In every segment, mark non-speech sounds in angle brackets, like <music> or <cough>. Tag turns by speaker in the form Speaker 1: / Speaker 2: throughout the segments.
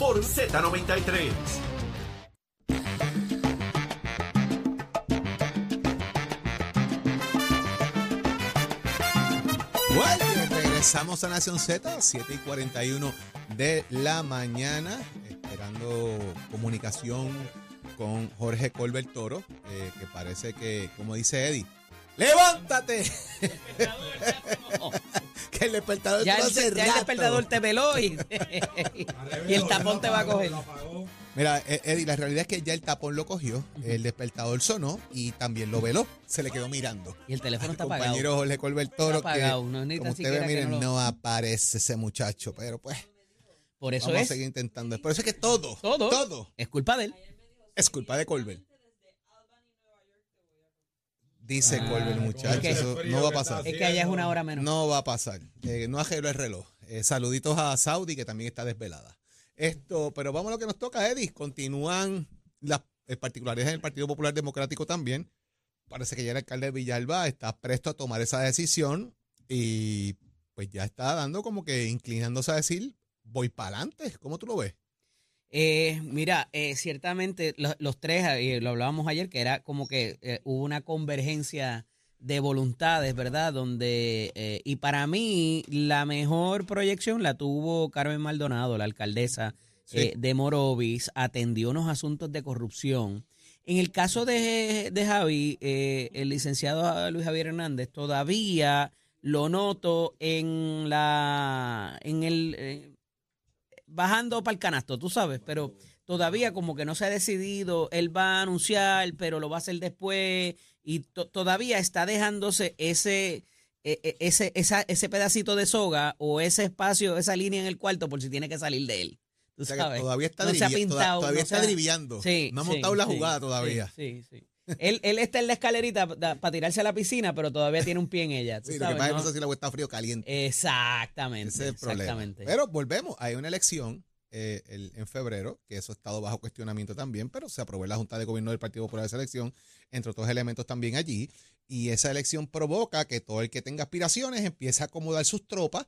Speaker 1: por Z93.
Speaker 2: Bueno, regresamos a Nación Z, 7 y 41 de la mañana, esperando comunicación con Jorge Colbert Toro, eh, que parece que, como dice Eddie, ¡levántate! Que el despertador
Speaker 3: Ya el, ya el despertador te veló y, <laughs> y el tapón te va a coger.
Speaker 2: Mira, eh, Eddie, la realidad es que ya el tapón lo cogió, el despertador sonó y también lo veló, se le quedó mirando.
Speaker 3: Y el teléfono
Speaker 2: al
Speaker 3: está apagado.
Speaker 2: compañero Jorge Colbert Toro,
Speaker 3: Está apagado,
Speaker 2: que,
Speaker 3: no
Speaker 2: como usted ve, miren,
Speaker 3: no
Speaker 2: aparece ese muchacho, pero pues
Speaker 3: Por eso
Speaker 2: vamos
Speaker 3: es.
Speaker 2: a seguir intentando. Por eso es que todo,
Speaker 3: Todo.
Speaker 2: todo
Speaker 3: Es culpa de él.
Speaker 2: es culpa de Colbert. Dice
Speaker 3: Ah,
Speaker 2: Colbert, muchacho,
Speaker 3: es que-
Speaker 2: eso no va a pasar.
Speaker 3: Es que allá es una hora menos.
Speaker 2: No va a pasar. Eh, no arregló el reloj. Eh, saluditos a Saudi, que también está desvelada. Esto, pero vamos a lo que nos toca, Eddie. Continúan las eh, particularidades en el Partido Popular Democrático también. Parece que ya el alcalde de Villalba está presto a tomar esa decisión y pues ya está dando como que inclinándose a decir, voy para adelante. ¿Cómo tú lo ves?
Speaker 3: Eh, mira, eh, ciertamente lo- los, tres, eh, lo hablábamos ayer, que era como que eh, hubo una convergencia de voluntades, ¿verdad? Donde, eh, y para mí, la mejor proyección la tuvo Carmen Maldonado, la alcaldesa
Speaker 2: Sí.
Speaker 3: eh, de Morovis, atendió unos asuntos de corrupción. En el caso de, de Javi, eh, el licenciado Luis Javier Hernández, todavía lo noto en la, en el, bajando para el canasto, tú sabes, pero todavía como que no se ha decidido, él va a anunciar, pero lo va a hacer después y to- todavía está dejándose ese e- e- ese esa- ese pedacito de soga o ese espacio, esa línea en el cuarto por si tiene que salir de él. Tú
Speaker 2: O sea, que todavía está,
Speaker 3: No se ha
Speaker 2: drivi- toda-
Speaker 3: pintado,
Speaker 2: todavía
Speaker 3: no
Speaker 2: está driviando.
Speaker 3: Sí,
Speaker 2: no ha
Speaker 3: sí,
Speaker 2: montado la
Speaker 3: sí,
Speaker 2: jugada todavía.
Speaker 3: Sí, sí. Él, él está en la escalerita para tirarse a la piscina, pero todavía tiene un pie en ella.
Speaker 2: Sí, lo que pasa es que
Speaker 3: ¿no?
Speaker 2: no sé si el agua está frío o caliente.
Speaker 3: Exactamente.
Speaker 2: Ese es el problema.
Speaker 3: exactamente.
Speaker 2: Pero volvemos, hay una elección eh, el- en febrero, que eso ha estado bajo cuestionamiento también, pero se aprobó en la Junta de Gobierno del Partido Popular esa elección, entre otros elementos también allí, y esa elección provoca que todo el que tenga aspiraciones empiece a acomodar sus tropas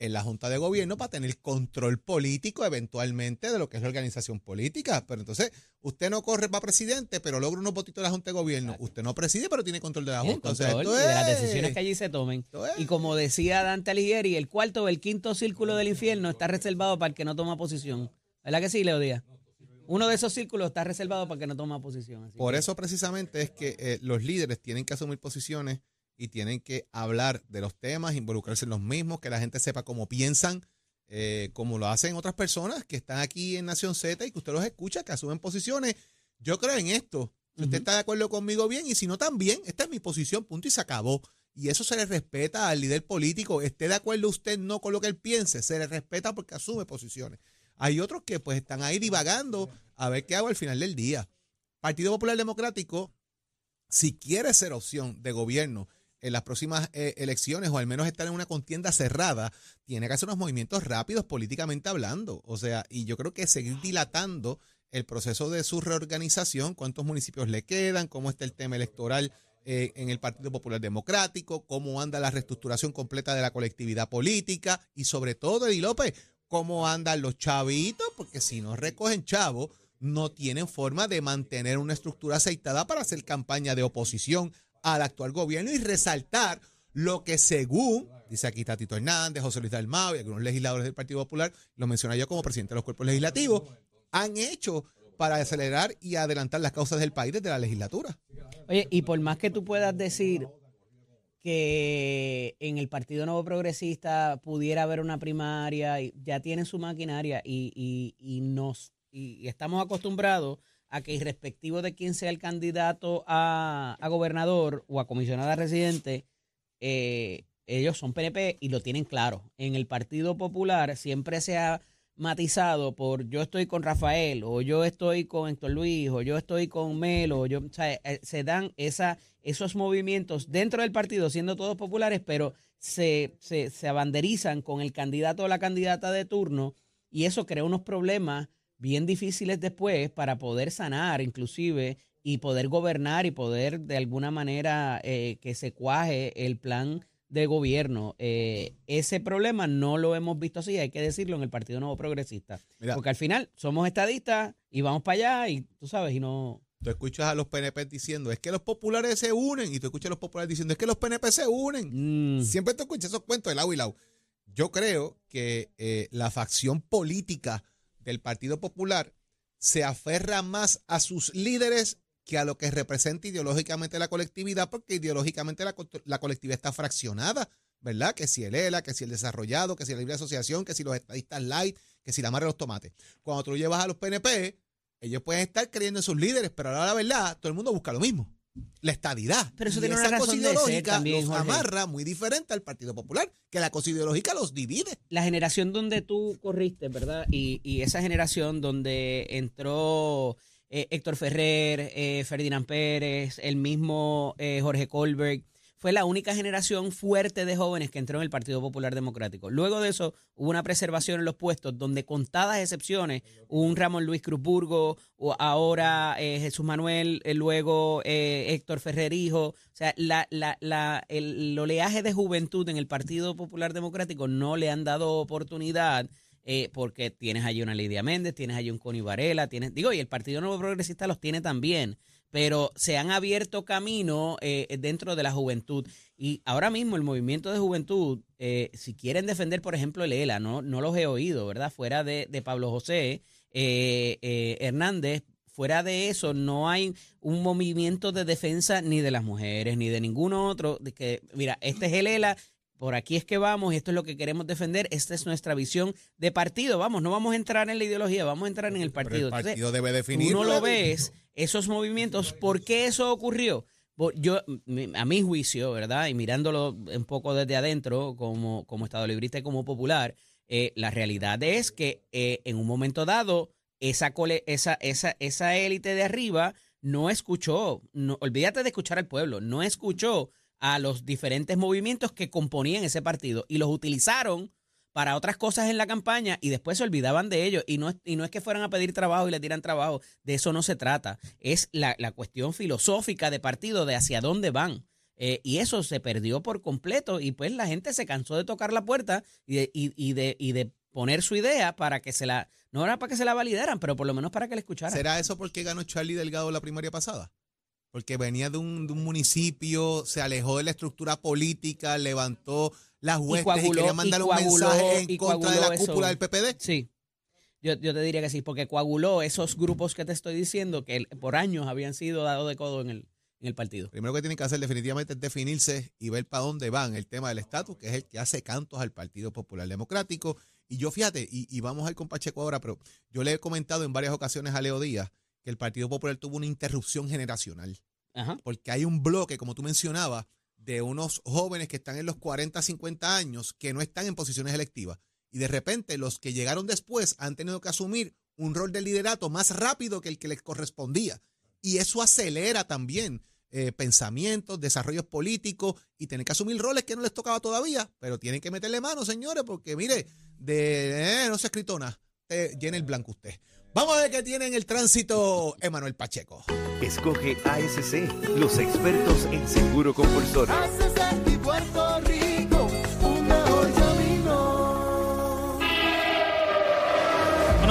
Speaker 2: en la Junta de Gobierno para tener control político eventualmente de lo que es la organización política. Pero entonces, usted no corre para presidente, pero logra unos votitos de la Junta de Gobierno. Usted no preside, pero tiene control de la Junta. O sea,
Speaker 3: control
Speaker 2: esto
Speaker 3: y de las
Speaker 2: es-
Speaker 3: decisiones que allí se tomen.
Speaker 2: es-
Speaker 3: Y como decía Dante Alighieri, el cuarto o el quinto círculo del infierno está reservado para el que no toma posición. ¿Verdad que sí, Leo Díaz? Uno de esos círculos está reservado para el que no toma posición. así
Speaker 2: Por
Speaker 3: que-
Speaker 2: eso precisamente es que eh, los líderes tienen que asumir posiciones y tienen que hablar de los temas, involucrarse en los mismos, que la gente sepa cómo piensan, eh, como lo hacen otras personas que están aquí en Nación Z y que usted los escucha, que asumen posiciones. Yo creo en esto. Si usted está de acuerdo conmigo, bien, y si no, también. Esta es mi posición, punto, y se acabó. Y eso se le respeta al líder político. Esté de acuerdo usted no con lo que él piense, se le respeta porque asume posiciones. Hay otros que pues están ahí divagando a ver qué hago al final del día. Partido Popular Democrático, si quiere ser opción de gobierno en las próximas eh, elecciones o al menos estar en una contienda cerrada, tiene que hacer unos movimientos rápidos políticamente hablando. O sea, y yo creo que seguir dilatando el proceso de su reorganización, cuántos municipios le quedan, cómo está el tema electoral eh, en el Partido Popular Democrático, cómo anda la reestructuración completa de la colectividad política y sobre todo, Eddie López, cómo andan los chavitos, porque si no recogen chavos, no tienen forma de mantener una estructura aceitada para hacer campaña de oposición al actual gobierno y resaltar lo que según, dice aquí Tatito Hernández, José Luis Dalmau y algunos legisladores del Partido Popular, lo mencioné yo como presidente de los cuerpos legislativos, han hecho para acelerar y adelantar las causas del país desde la legislatura.
Speaker 3: Oye, y por más que tú puedas decir que en el Partido Nuevo Progresista pudiera haber una primaria, y ya tienen su maquinaria y, y, y nos y estamos acostumbrados a que irrespectivo de quién sea el candidato a, a gobernador o a comisionada residente, eh, ellos son PNP y lo tienen claro. En el Partido Popular siempre se ha matizado por yo estoy con Rafael o yo estoy con Héctor Luis o yo estoy con Melo, o yo, eh, se dan esos movimientos dentro del partido siendo todos populares, pero se, se, se abanderizan con el candidato o la candidata de turno y eso crea unos problemas bien difíciles después para poder sanar inclusive y poder gobernar y poder de alguna manera eh, que se cuaje el plan de gobierno. Eh, ese problema no lo hemos visto así, hay que decirlo, en el Partido Nuevo Progresista. Porque al final somos estadistas y vamos para allá y tú sabes, y no...
Speaker 2: Tú escuchas a los PNP diciendo, es que los populares se unen, y tú escuchas a los populares diciendo, es que los PNP se unen. Mm. Siempre te escuchas esos cuentos de lado y lado. Yo creo que eh, la facción política del Partido Popular se aferra más a sus líderes que a lo que representa ideológicamente la colectividad, porque ideológicamente la, colectividad está fraccionada, ¿verdad? Que si el ELA, que si el desarrollado, que si la libre asociación, que si los estadistas light, que si la madre de los tomates. Cuando tú llevas a los PNP, ellos pueden estar creyendo en sus líderes, pero ahora la verdad, todo el mundo busca lo mismo. La estadidad.
Speaker 3: Pero eso tiene una razón ideológica también,
Speaker 2: los amarra muy diferente al Partido Popular, que la cosa ideológica los divide.
Speaker 3: La generación donde tú corriste, ¿verdad? Y, y esa generación donde entró eh, Héctor Ferrer, eh, Ferdinand Pérez, el mismo eh, Jorge Colberg, fue la única generación fuerte de jóvenes que entró en el Partido Popular Democrático. Luego de eso hubo una preservación en los puestos donde contadas excepciones, un Ramón Luis Cruzburgo, o ahora eh, Jesús Manuel, eh, luego eh, Héctor Ferrerijo. O sea, la, la, la, el, oleaje de juventud en el Partido Popular Democrático no le han dado oportunidad. porque tienes allí una Lidia Méndez, tienes allí un Connie Varela, tienes, digo, y el Partido Nuevo Progresista los tiene también pero se han abierto camino eh, dentro de la juventud. Y ahora mismo el movimiento de juventud, eh, si quieren defender, por ejemplo, el ELA, no, no los he oído, ¿verdad? Fuera de, Pablo José eh, Hernández, fuera de eso, no hay un movimiento de defensa ni de las mujeres, ni de ningún otro. De que, mira, este es el ELA, por aquí es que vamos y esto es lo que queremos defender, esta es nuestra visión de partido, vamos, no vamos a entrar en la ideología, vamos a entrar en el partido.
Speaker 2: el partido debe definir.
Speaker 3: Uno lo ves, esos movimientos, ¿por qué eso ocurrió? Yo, a mi juicio, ¿verdad? Y mirándolo un poco desde adentro, como, como Estado Librista y como popular, eh, la realidad es que eh, en un momento dado, esa, esa, esa, esa élite de arriba no escuchó, no, olvídate de escuchar al pueblo, no escuchó a los diferentes movimientos que componían ese partido y los utilizaron para otras cosas en la campaña y después se olvidaban de ellos. Y no, y no es que fueran a pedir trabajo y le tiran trabajo, de eso no se trata. Es la, cuestión filosófica de partido, de hacia dónde van. Eh, y eso se perdió por completo y pues la gente se cansó de tocar la puerta y de, y, de, y de poner su idea para que se la, no era para que se la validaran, pero por lo menos para que la escucharan.
Speaker 2: ¿Será eso porque ganó Charlie Delgado la primaria pasada? Porque venía de un, municipio, se alejó de la estructura política, levantó las huestes y, quería mandar un mensaje en contra de la cúpula del PPD.
Speaker 3: Sí. Yo, yo, te diría que sí, porque coaguló esos grupos que te estoy diciendo que por años habían sido dados de codo en el, en el partido.
Speaker 2: Primero que tienen que hacer definitivamente es definirse y ver para dónde van el tema del estatus, que es el que hace cantos al Partido Popular Democrático. Y yo fíjate, y, y vamos al con Pacheco ahora, pero yo le he comentado en varias ocasiones a Leo Díaz que el Partido Popular tuvo una interrupción generacional. Porque hay un bloque, como tú mencionabas, de unos jóvenes que están en los 40, 50 años que no están en posiciones electivas. Y de repente los que llegaron después han tenido que asumir un rol de liderato más rápido que el que les correspondía. Y eso acelera también eh, pensamientos, desarrollos políticos y tienen que asumir roles que no les tocaba todavía, pero tienen que meterle mano, señores, porque mire, de eh, no se ha escrito nada, llene el blanco usted. Vamos a ver qué tiene en el tránsito Emanuel Pacheco.
Speaker 1: Escoge ASC, los expertos en seguro compulsorio.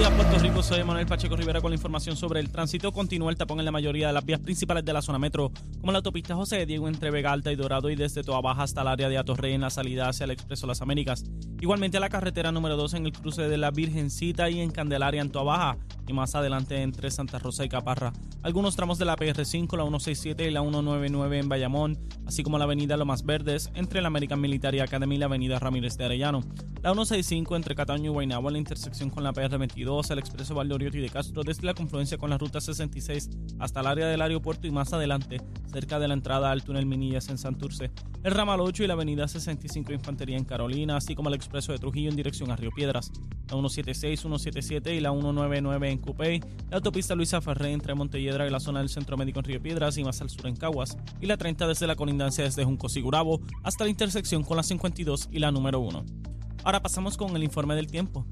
Speaker 4: Días, Puerto Rico. Soy Manuel Pacheco Rivera con la información sobre el tránsito. Continúa el tapón en la mayoría de las vías principales de la zona metro, como la autopista José Diego entre Vega Alta y Dorado y desde Toa Baja hasta el área de Atorrey en la salida hacia el Expreso Las Américas. Igualmente la carretera número 2 en el cruce de la Virgencita y en Candelaria en Toa Baja y más adelante entre Santa Rosa y Caparra. Algunos tramos de la PR5, la 167 y la 199 en Bayamón, así como la avenida Lomas Verdes entre la American Military Academy y la avenida Ramírez de Arellano. La 165 entre Cataño y Guaynabo en la intersección con la PR22 el expreso Valdoriotti de Castro desde la confluencia con la ruta 66 hasta el área del aeropuerto y más adelante, cerca de la entrada al túnel Minillas en Santurce, el ramal 8 y la avenida 65 Infantería en Carolina, así como el expreso de Trujillo en dirección a Río Piedras, la 176, 177 y la 199 en Cupey, la autopista Luisa Ferré entre Montelledra y la zona del Centro Médico en Río Piedras y más al sur en Caguas, y la 30 desde la colindancia desde Junco Sigurabo hasta la intersección con la 52 y la número 1. Ahora pasamos con el informe del tiempo.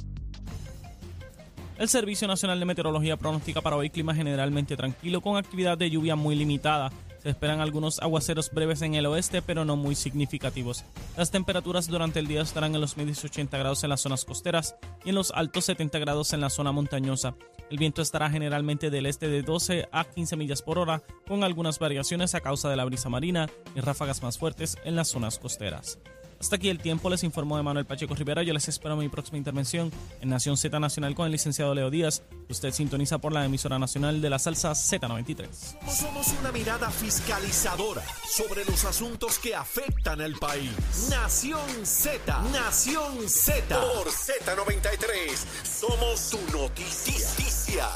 Speaker 4: El Servicio Nacional de Meteorología pronostica para hoy clima generalmente tranquilo con actividad de lluvia muy limitada Se esperan algunos aguaceros breves en el oeste, pero no muy significativos. Las temperaturas durante el día estarán en los medios 80 grados en las zonas costeras y en los altos 70 grados en la zona montañosa. El viento estará generalmente del este de 12 a 15 millas por hora, con algunas variaciones a causa de la brisa marina y ráfagas más fuertes en las zonas costeras. Hasta aquí el tiempo, les informó de Manuel Pacheco Rivera. Yo les espero en mi próxima intervención en Nación Z Nacional con el licenciado Leo Díaz. Usted sintoniza por la emisora nacional de la salsa Z93.
Speaker 1: Somos una mirada fiscalizadora sobre los asuntos que afectan al país. Nación Z, Nación Z. Por Z93, somos tu noticia.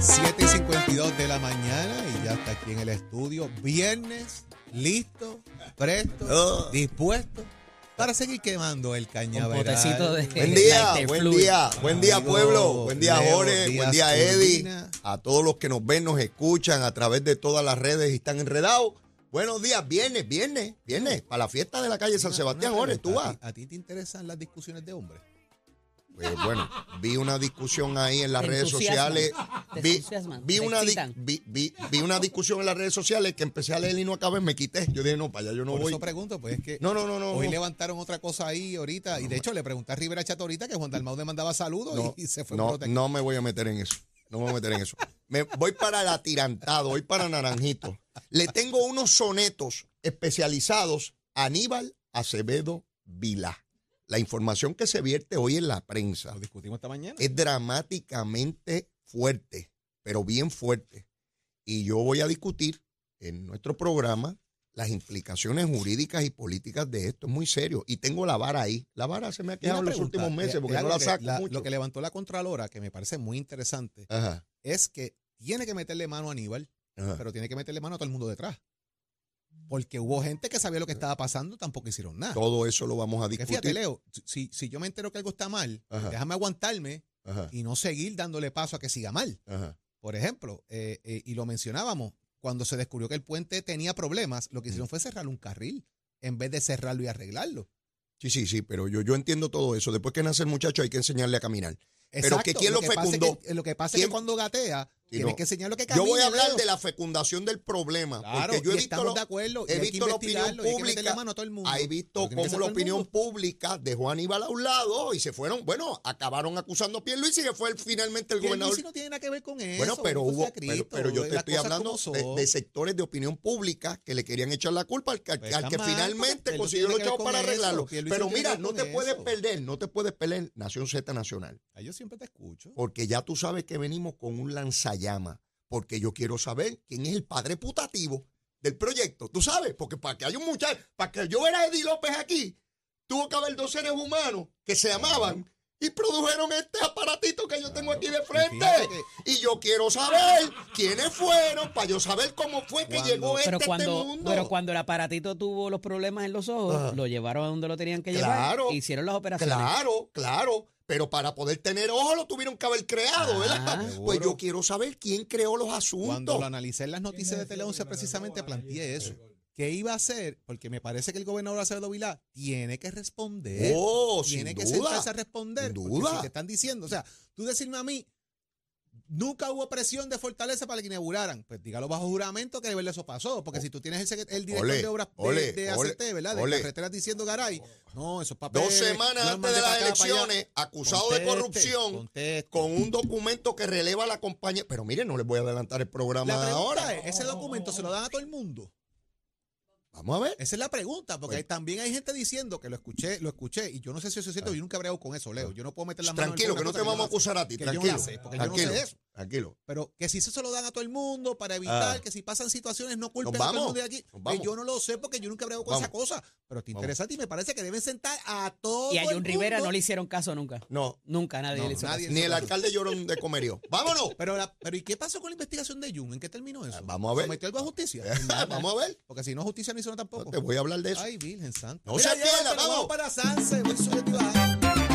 Speaker 2: 7 y 52 de la mañana y ya está aquí en el estudio. Viernes, listo, presto,
Speaker 5: Oh.
Speaker 2: dispuesto para seguir quemando el cañaveral.
Speaker 3: potecito de-
Speaker 5: Buen día, buen
Speaker 3: fluid.
Speaker 5: día, buen día
Speaker 2: Amigo
Speaker 5: pueblo, buen día
Speaker 2: Leo
Speaker 5: Jorge,
Speaker 2: Díaz
Speaker 5: buen día Eddie, a todos los que nos ven, nos escuchan a través de todas las redes y están enredados. Buenos días, viernes, viernes, viernes, para la fiesta de la calle San Sebastián, Jorge, tú vas.
Speaker 2: ¿A ti, a ti te interesan las discusiones de hombres?
Speaker 5: Pues bueno, vi una discusión ahí en las
Speaker 3: Te
Speaker 5: redes sociales.
Speaker 3: te
Speaker 5: Vi, vi
Speaker 3: te
Speaker 5: una vi, vi- vi una discusión en las redes sociales que empecé a leer y no acabé, me quité. Yo dije, no, para allá yo no
Speaker 2: Por
Speaker 5: voy.
Speaker 2: eso pregunto, pues es que
Speaker 5: No, no, no, no.
Speaker 2: hoy
Speaker 5: no.
Speaker 2: levantaron otra cosa ahí ahorita. Y de hecho le pregunté a Rivera Chato ahorita que Juan Dalmau le mandaba saludos
Speaker 5: No,
Speaker 2: y, y se fue
Speaker 5: no, no me voy a meter en eso. No me voy a meter en eso. Me voy para el atirantado, voy para Naranjito. Le tengo unos sonetos especializados a Aníbal Acevedo Vila. La información que se vierte hoy en la prensa
Speaker 2: Lo discutimos esta mañana.
Speaker 5: es dramáticamente fuerte, pero bien fuerte. Y yo voy a discutir en nuestro programa las implicaciones jurídicas y políticas de esto. Es muy serio. Y tengo la vara ahí. La vara se me ha quedado en los
Speaker 2: pregunta,
Speaker 5: últimos meses
Speaker 2: eh,
Speaker 5: porque no
Speaker 2: algo
Speaker 5: la saco
Speaker 2: la-
Speaker 5: mucho.
Speaker 2: Lo que levantó la Contralora, que me parece muy interesante,
Speaker 5: Ajá,
Speaker 2: es que tiene que meterle mano a Aníbal,
Speaker 5: ajá.
Speaker 2: pero tiene que meterle mano a todo el mundo detrás. Porque hubo gente que sabía lo que estaba pasando, tampoco hicieron nada.
Speaker 5: Todo eso lo vamos a
Speaker 2: Porque
Speaker 5: discutir.
Speaker 2: fíjate, Leo, si, si yo me entero que algo está mal,
Speaker 5: Ajá.
Speaker 2: déjame aguantarme
Speaker 5: Ajá,
Speaker 2: y no seguir dándole paso a que siga mal.
Speaker 5: ajá.
Speaker 2: Por ejemplo, eh, eh, y lo mencionábamos, cuando se descubrió que el puente tenía problemas, lo que hicieron fue cerrar un carril en vez de cerrarlo y arreglarlo.
Speaker 5: Sí, sí, sí, pero yo, yo entiendo todo eso. Después que nace el muchacho hay que enseñarle a caminar. Pero que quién lo
Speaker 2: que pasa es
Speaker 5: fecundó.
Speaker 2: que- lo que pasa es
Speaker 5: ¿Quién-
Speaker 2: que cuando gatea, tienes
Speaker 5: no.
Speaker 2: que enseñar lo que
Speaker 5: Yo voy a hablar de la fecundación del problema.
Speaker 2: Claro,
Speaker 5: porque yo he visto,
Speaker 2: estamos
Speaker 5: lo-
Speaker 2: de acuerdo.
Speaker 5: he
Speaker 2: que
Speaker 5: visto la opinión
Speaker 2: que
Speaker 5: pública.
Speaker 2: mano a todo el mundo.
Speaker 5: He visto
Speaker 2: que
Speaker 5: cómo la opinión pública dejó a Aníbal a un lado y se fueron, bueno, acabaron acusando a Pierluisi que fue el- finalmente el
Speaker 2: Pierluisi
Speaker 5: gobernador.
Speaker 2: no tiene nada que ver con eso.
Speaker 5: Bueno, pero hubo, pero, yo te estoy hablando de, sectores de opinión pública que le querían echar la culpa al, que- al
Speaker 2: Pues
Speaker 5: que
Speaker 2: está mal,
Speaker 5: finalmente consiguió los
Speaker 2: que
Speaker 5: chavos para
Speaker 2: eso,
Speaker 5: arreglarlo.
Speaker 2: Pierluisi
Speaker 5: Pero mira,
Speaker 2: que
Speaker 5: no te puedes perder, no te puedes perder Nación Z Nacional.
Speaker 2: Ah, Yo siempre te escucho.
Speaker 5: Porque ya tú sabes que venimos con un lanzallama. Porque yo quiero saber quién es el padre putativo del proyecto. Tú sabes, porque para que haya un muchacho, para que yo era Eddie López aquí, tuvo que haber dos seres humanos que se amaban y produjeron este aparatito que yo tengo aquí de frente. Y yo quiero saber quiénes fueron para yo saber cómo fue que
Speaker 2: Cuando-
Speaker 5: llegó este
Speaker 3: Pero
Speaker 5: a este
Speaker 3: cuando,
Speaker 5: mundo.
Speaker 3: pero cuando el aparatito tuvo los problemas en los ojos, lo llevaron a donde lo tenían que
Speaker 5: Claro.
Speaker 3: llevar. Hicieron las operaciones.
Speaker 5: Claro, claro. Pero para poder tener ojos lo tuvieron que haber creado, ¿verdad?
Speaker 3: Ah,
Speaker 5: pues
Speaker 2: seguro.
Speaker 5: yo quiero saber quién creó los asuntos.
Speaker 2: Cuando lo analicé en las noticias de Tele 11, precisamente planteé eso. ¿Qué iba a hacer? Porque me parece que el gobernador Acevedo Vilá tiene que responder.
Speaker 5: Oh,
Speaker 2: tiene que
Speaker 5: duda.
Speaker 2: sentarse a responder.
Speaker 5: Duda.
Speaker 2: si te están diciendo, o sea, tú decirme a mí, nunca hubo presión de Fortaleza para que inauguraran. Pues dígalo bajo juramento que de verdad eso pasó. Porque si tú tienes el, director
Speaker 5: Ole,
Speaker 2: de obras de-
Speaker 5: ole,
Speaker 2: de,
Speaker 5: ole,
Speaker 2: ACT, ¿verdad? De carreteras diciendo Garay, no, eso es papel.
Speaker 5: Dos semanas antes de las elecciones, acusado de corrupción, con un documento que releva a la compañía. Pero miren, no les voy a adelantar el programa
Speaker 2: La pregunta
Speaker 5: ahora.
Speaker 2: es, ¿ese documento se lo dan a todo el mundo?
Speaker 5: Vamos a ver.
Speaker 2: Esa es la pregunta, porque
Speaker 5: Pues-
Speaker 2: también hay gente diciendo que lo escuché, lo escuché, y yo no sé si eso es cierto, yo nunca he hablado con eso, Leo. Yo no puedo meter la mano en
Speaker 5: Tranquilo, que no te vamos a acusar a ti.
Speaker 2: que yo no
Speaker 5: Tranquilo.
Speaker 2: la sé, porque yo no sé
Speaker 5: tranquilo.
Speaker 2: eso.
Speaker 5: Tranquilo.
Speaker 2: Pero que si eso se lo dan a todo el mundo para evitar
Speaker 5: Ah.
Speaker 2: que si pasan situaciones no culpen a todo el mundo de aquí. Que
Speaker 5: vamos.
Speaker 2: yo no lo sé porque yo nunca he hablado con
Speaker 5: Vamos.
Speaker 2: esa cosa. Pero está
Speaker 5: Vamos.
Speaker 2: interesante y me parece que deben sentar a todos.
Speaker 3: Y a John Rivera no le hicieron caso nunca.
Speaker 5: No,
Speaker 3: Nunca nadie
Speaker 2: No,
Speaker 3: le hizo
Speaker 2: nadie.
Speaker 3: caso.
Speaker 5: ni el alcalde llorón de Comerío. <laughs> ¡Vámonos!
Speaker 2: Pero, la- pero ¿y qué pasó con la investigación de Jun? ¿En qué terminó eso?
Speaker 5: Ah, vamos a ver.
Speaker 2: ¿Sometió algo a justicia? <laughs>
Speaker 5: Vamos a ver.
Speaker 2: Porque si no justicia no hizo
Speaker 5: No
Speaker 2: tampoco.
Speaker 5: te voy a hablar de eso.
Speaker 2: Ay, Virgen Santa.
Speaker 5: No se pierda, vamos.
Speaker 2: para Sanse. Voy.